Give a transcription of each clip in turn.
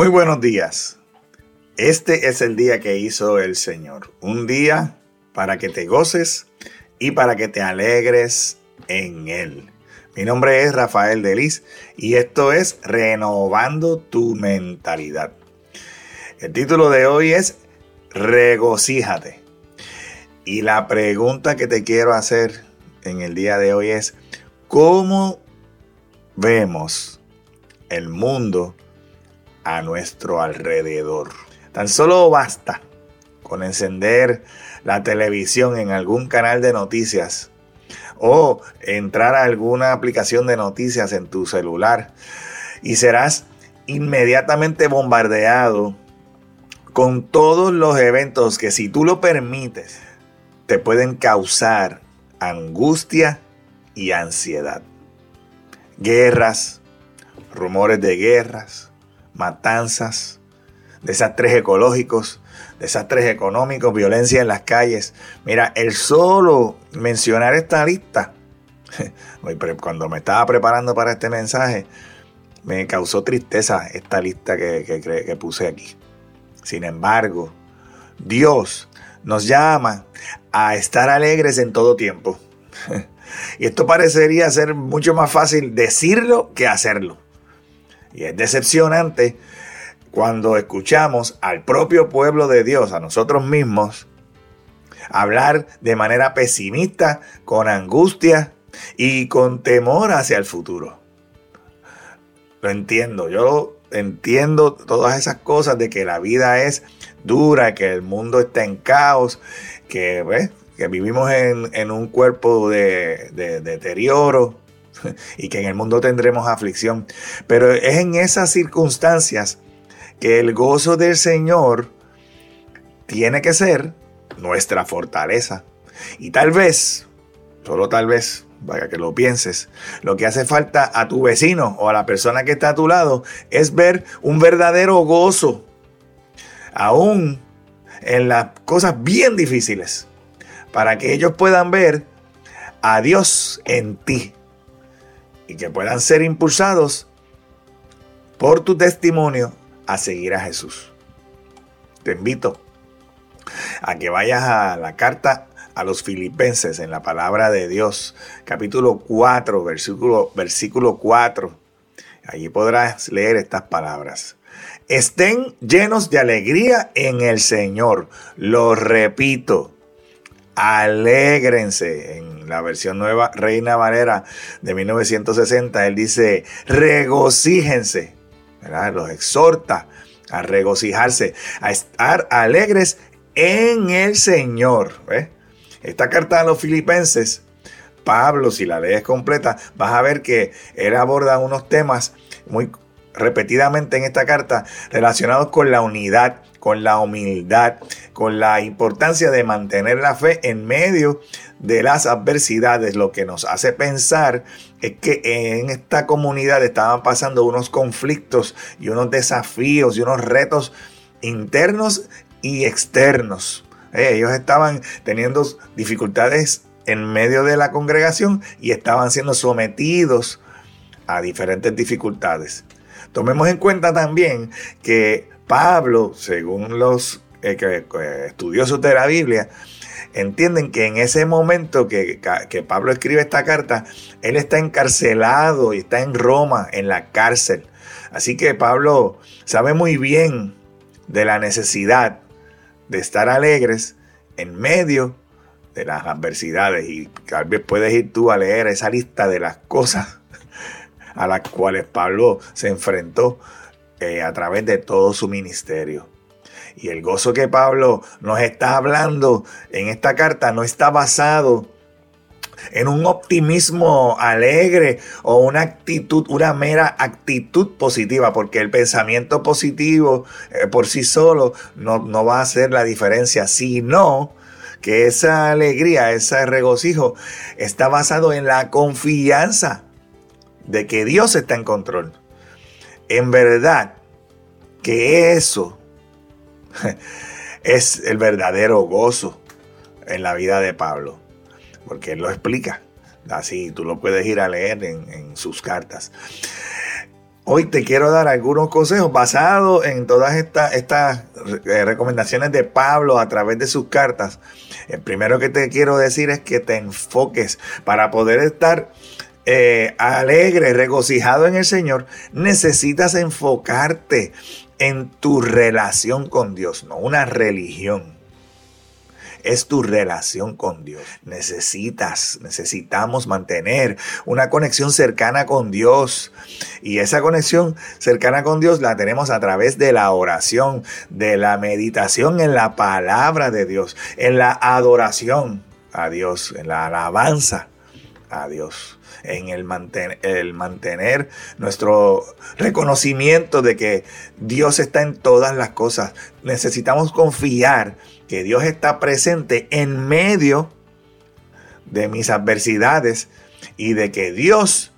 Muy buenos días. Este es el día que hizo el Señor. Un día para que te goces y para que te alegres en Él. Mi nombre es Rafael Delis y esto es Renovando tu mentalidad. El título de hoy es Regocíjate. Y la pregunta que te quiero hacer en el día de hoy es, ¿cómo vemos el mundo a nuestro alrededor. Tan solo basta con encender la televisión en algún canal de noticias o entrar a alguna aplicación de noticias en tu celular y serás inmediatamente bombardeado con todos los eventos que si tú lo permites te pueden causar angustia y ansiedad. Guerras, rumores de guerras, matanzas, desastres ecológicos, desastres económicos, violencia en las calles. Mira, el solo mencionar esta lista, cuando me estaba preparando para este mensaje, me causó tristeza esta lista que, que, puse aquí. Sin embargo, Dios nos llama a estar alegres en todo tiempo. Y esto parecería ser mucho más fácil decirlo que hacerlo. Y es decepcionante cuando escuchamos al propio pueblo de Dios, a nosotros mismos, hablar de manera pesimista, con angustia y con temor hacia el futuro. Lo entiendo, yo entiendo todas esas cosas de que la vida es dura, que el mundo está en caos, que, vivimos en, un cuerpo de deterioro, y que en el mundo tendremos aflicción. Pero es en esas circunstancias que el gozo del Señor tiene que ser nuestra fortaleza. Y tal vez, solo tal vez, vaya que lo pienses, lo que hace falta a tu vecino o a la persona que está a tu lado es ver un verdadero gozo, aún en las cosas bien difíciles, para que ellos puedan ver a Dios en ti y que puedan ser impulsados por tu testimonio a seguir a Jesús. Te invito a que vayas a la carta a los filipenses en la palabra de Dios, capítulo 4, versículo, versículo 4. Allí podrás leer estas palabras. Estén llenos de alegría en el Señor. Lo repito, alégrense. En la versión nueva Reina Valera de 1960, él dice, regocíjense. Los exhorta a regocijarse, a estar alegres en el Señor. Esta carta a los filipenses, Pablo, si la lees completa, vas a ver que él aborda unos temas muy repetidamente en esta carta relacionados con la unidad, con la humildad, con la importancia de mantener la fe en medio de las adversidades. Lo que nos hace pensar es que en esta comunidad estaban pasando unos conflictos y unos desafíos y unos retos internos y externos. Eh, ellos estaban teniendo dificultades en medio de la congregación y estaban siendo sometidos a diferentes dificultades. Tomemos en cuenta también que Pablo, según los eh, estudiosos de la Biblia, entienden que en ese momento que, que, Pablo escribe esta carta, él está encarcelado y está en Roma, en la cárcel. Así que Pablo sabe muy bien de la necesidad de estar alegres en medio de las adversidades. Y tal vez puedes ir tú a leer esa lista de las cosas a las cuales Pablo se enfrentó eh, a través de todo su ministerio. Y el gozo que Pablo nos está hablando en esta carta no está basado en un optimismo alegre o una actitud, una mera actitud positiva, porque el pensamiento positivo eh, por sí solo no, no va a hacer la diferencia, sino que esa alegría, ese regocijo está basado en la confianza de que Dios está en control. En verdad que eso es el verdadero gozo en la vida de Pablo, porque él lo explica. Así tú lo puedes ir a leer en, sus cartas. Hoy te quiero dar algunos consejos basados en todas estas, eh, recomendaciones de Pablo a través de sus cartas. El primero que te quiero decir es que te enfoques para poder estar eh, alegre, regocijado en el Señor. Necesitas enfocarte en tu relación con Dios, no una religión es tu relación con Dios. Necesitas, necesitamos mantener una conexión cercana con Dios. Y esa conexión cercana con Dios la tenemos a través de la oración, de la meditación en la palabra de Dios, en la adoración a Dios, en la alabanza a Dios en el el mantener, nuestro reconocimiento de que Dios está en todas las cosas. Necesitamos confiar que Dios está presente en medio de mis adversidades y de que Dios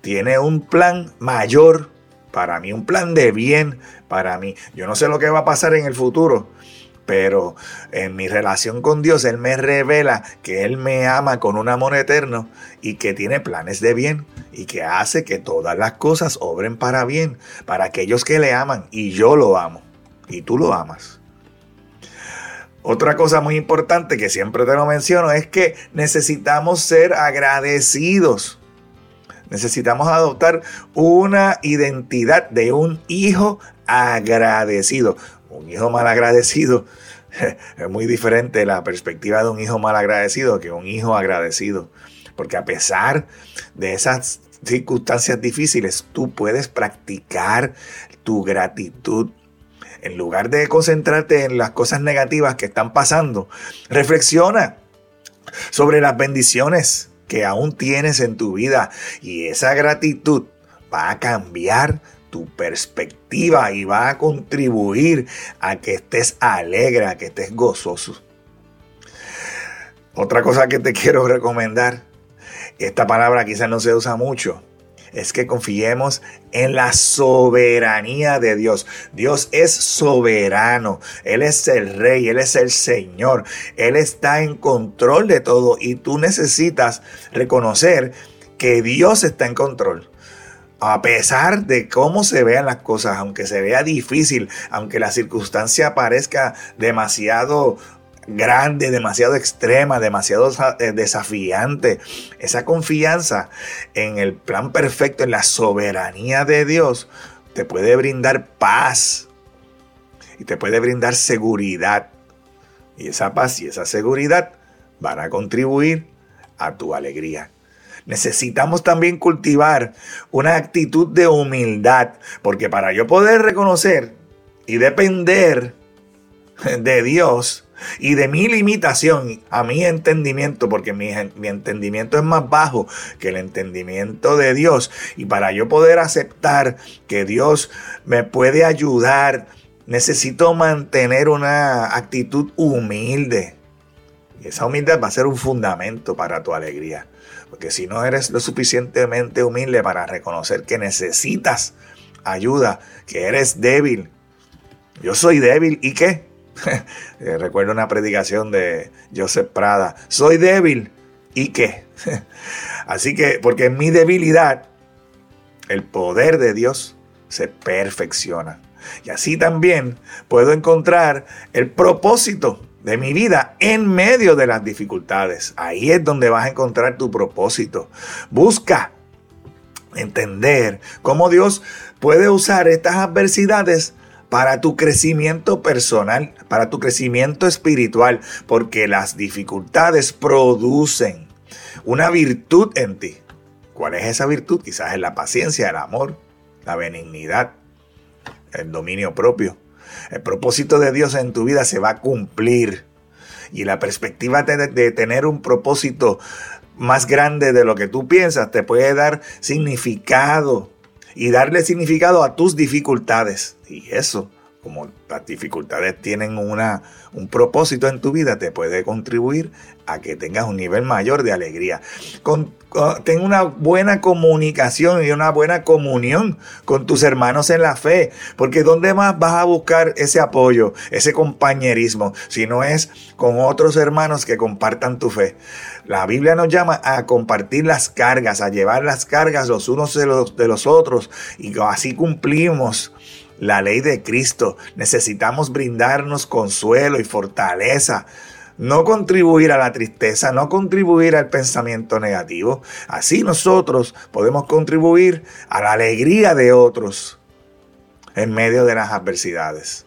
tiene un plan mayor para mí, un plan de bien para mí. Yo no sé lo que va a pasar en el futuro, pero en mi relación con Dios Él me revela que Él me ama con un amor eterno y que tiene planes de bien y que hace que todas las cosas obren para bien, para aquellos que le aman y yo lo amo y tú lo amas. Otra cosa muy importante que siempre te lo menciono es que necesitamos ser agradecidos. Necesitamos adoptar una identidad de un hijo agradecido. Un hijo mal agradecido es muy diferente la perspectiva de un hijo mal agradecido que un hijo agradecido. Porque a pesar de esas circunstancias difíciles, tú puedes practicar tu gratitud en lugar de concentrarte en las cosas negativas que están pasando, reflexiona sobre las bendiciones que aún tienes en tu vida y esa gratitud va a cambiar tu perspectiva y va a contribuir a que estés alegre, a que estés gozoso. Otra cosa que te quiero recomendar, esta palabra quizás no se usa mucho, es que confiemos en la soberanía de Dios. Dios es soberano, Él es el rey, Él es el Señor, Él está en control de todo y tú necesitas reconocer que Dios está en control a pesar de cómo se vean las cosas, aunque se vea difícil, aunque la circunstancia parezca demasiado grande, demasiado extrema, demasiado eh, desafiante. Esa confianza en el plan perfecto, en la soberanía de Dios, te puede brindar paz y te puede brindar seguridad. Y esa paz y esa seguridad van a contribuir a tu alegría. Necesitamos también cultivar una actitud de humildad, porque para yo poder reconocer y depender de Dios, y de mi limitación a mi entendimiento, porque mi, mi, entendimiento es más bajo que el entendimiento de Dios. Y para yo poder aceptar que Dios me puede ayudar, necesito mantener una actitud humilde. Esa humildad va a ser un fundamento para tu alegría. Porque si no eres lo suficientemente humilde para reconocer que necesitas ayuda, que eres débil, yo soy débil y qué? Eh, recuerdo una predicación de Joseph Prada. Soy débil. ¿Y qué? Así que, porque en mi debilidad, el poder de Dios se perfecciona. Y así también puedo encontrar el propósito de mi vida en medio de las dificultades. Ahí es donde vas a encontrar tu propósito. Busca entender cómo Dios puede usar estas adversidades para tu crecimiento personal, para tu crecimiento espiritual, porque las dificultades producen una virtud en ti. ¿Cuál es esa virtud? Quizás es la paciencia, el amor, la benignidad, el dominio propio. El propósito de Dios en tu vida se va a cumplir. Y la perspectiva de, tener un propósito más grande de lo que tú piensas te puede dar significado y darle significado a tus dificultades. Y eso como las dificultades tienen una, un propósito en tu vida, te puede contribuir a que tengas un nivel mayor de alegría. Con, ten una buena comunicación y una buena comunión con tus hermanos en la fe, porque ¿dónde más vas a buscar ese apoyo, ese compañerismo, si no es con otros hermanos que compartan tu fe? La Biblia nos llama a compartir las cargas, a llevar las cargas los unos de los, de los otros, y así cumplimos la ley de Cristo. Necesitamos brindarnos consuelo y fortaleza. No contribuir a la tristeza, no contribuir al pensamiento negativo. Así nosotros podemos contribuir a la alegría de otros en medio de las adversidades.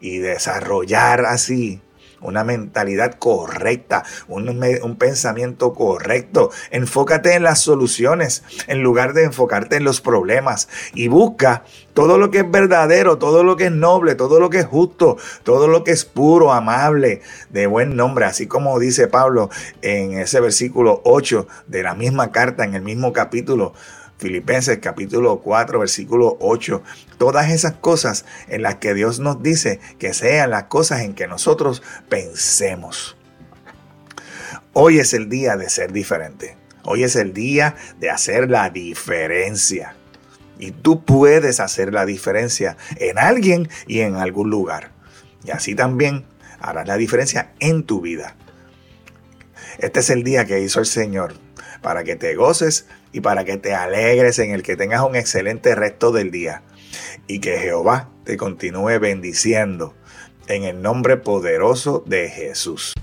Y desarrollar así una mentalidad correcta, un, pensamiento correcto. Enfócate en las soluciones en lugar de enfocarte en los problemas y busca todo lo que es verdadero, todo lo que es noble, todo lo que es justo, todo lo que es puro, amable, de buen nombre, así como dice Pablo en ese versículo 8 de la misma carta, en el mismo capítulo. Filipenses capítulo 4, versículo 8. Todas esas cosas en las que Dios nos dice que sean las cosas en que nosotros pensemos. Hoy es el día de ser diferente. Hoy es el día de hacer la diferencia. Y tú puedes hacer la diferencia en alguien y en algún lugar. Y así también harás la diferencia en tu vida. Este es el día que hizo el Señor para que te goces y para que te alegres en el que tengas un excelente resto del día. Y que Jehová te continúe bendiciendo en el nombre poderoso de Jesús.